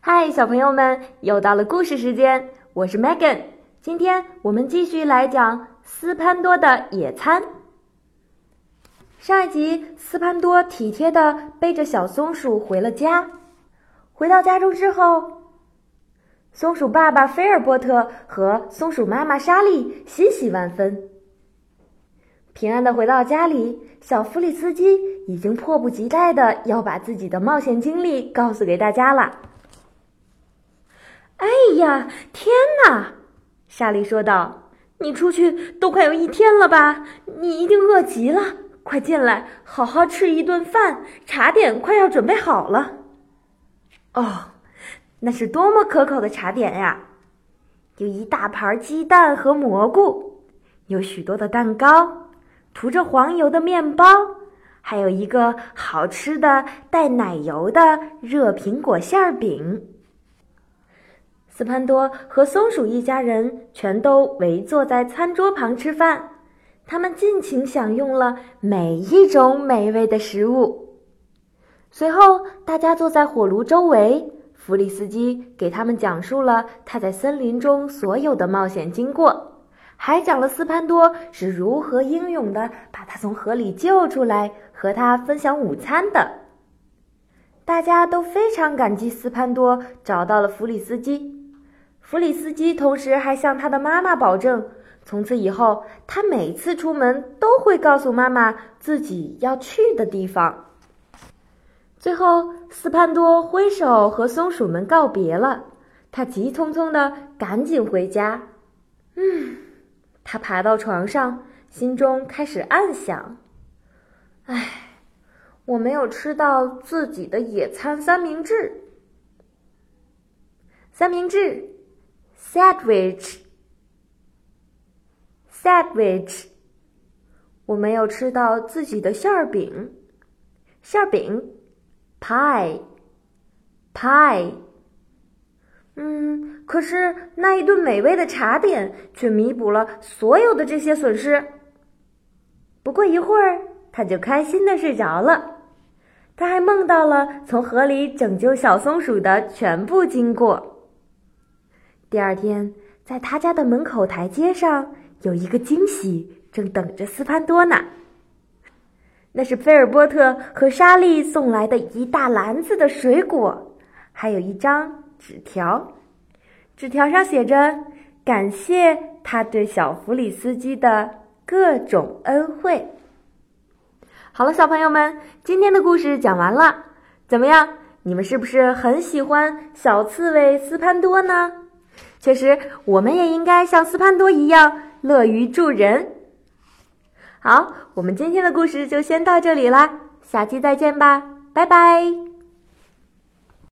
嗨，小朋友们，又到了故事时间，我是 Megan。今天我们继续来讲斯潘多的野餐。上一集，斯潘多体贴的背着小松鼠回了家。回到家中之后，松鼠爸爸菲尔波特和松鼠妈妈莎莉欣喜万分。平安的回到家里，小弗里斯基已经迫不及待的要把自己的冒险经历告诉给大家了。哎呀，天哪！莎莉说道：“你出去都快有一天了吧？你一定饿极了，快进来，好好吃一顿饭。茶点快要准备好了。”哦，那是多么可口的茶点呀！有一大盘鸡蛋和蘑菇，有许多的蛋糕，涂着黄油的面包，还有一个好吃的带奶油的热苹果馅饼。斯潘多和松鼠一家人全都围坐在餐桌旁吃饭，他们尽情享用了每一种美味的食物。随后，大家坐在火炉周围，弗里斯基给他们讲述了他在森林中所有的冒险经过，还讲了斯潘多是如何英勇的把他从河里救出来，和他分享午餐的。大家都非常感激斯潘多找到了弗里斯基。弗里斯基同时还向他的妈妈保证，从此以后，他每次出门都会告诉妈妈自己要去的地方。最后，斯潘多挥手和松鼠们告别了，他急匆匆的赶紧回家。嗯，他爬到床上，心中开始暗想：“唉，我没有吃到自己的野餐三明治。三明治。” Sandwich，sandwich，我没有吃到自己的馅儿饼，馅儿饼，pie，pie。嗯，可是那一顿美味的茶点却弥补了所有的这些损失。不过一会儿，他就开心的睡着了。他还梦到了从河里拯救小松鼠的全部经过。第二天，在他家的门口台阶上有一个惊喜正等着斯潘多呢。那是菲尔波特和莎莉送来的一大篮子的水果，还有一张纸条。纸条上写着：“感谢他对小弗里斯基的各种恩惠。”好了，小朋友们，今天的故事讲完了。怎么样？你们是不是很喜欢小刺猬斯潘多呢？确实，我们也应该像斯潘多一样乐于助人。好，我们今天的故事就先到这里啦，下期再见吧，拜拜。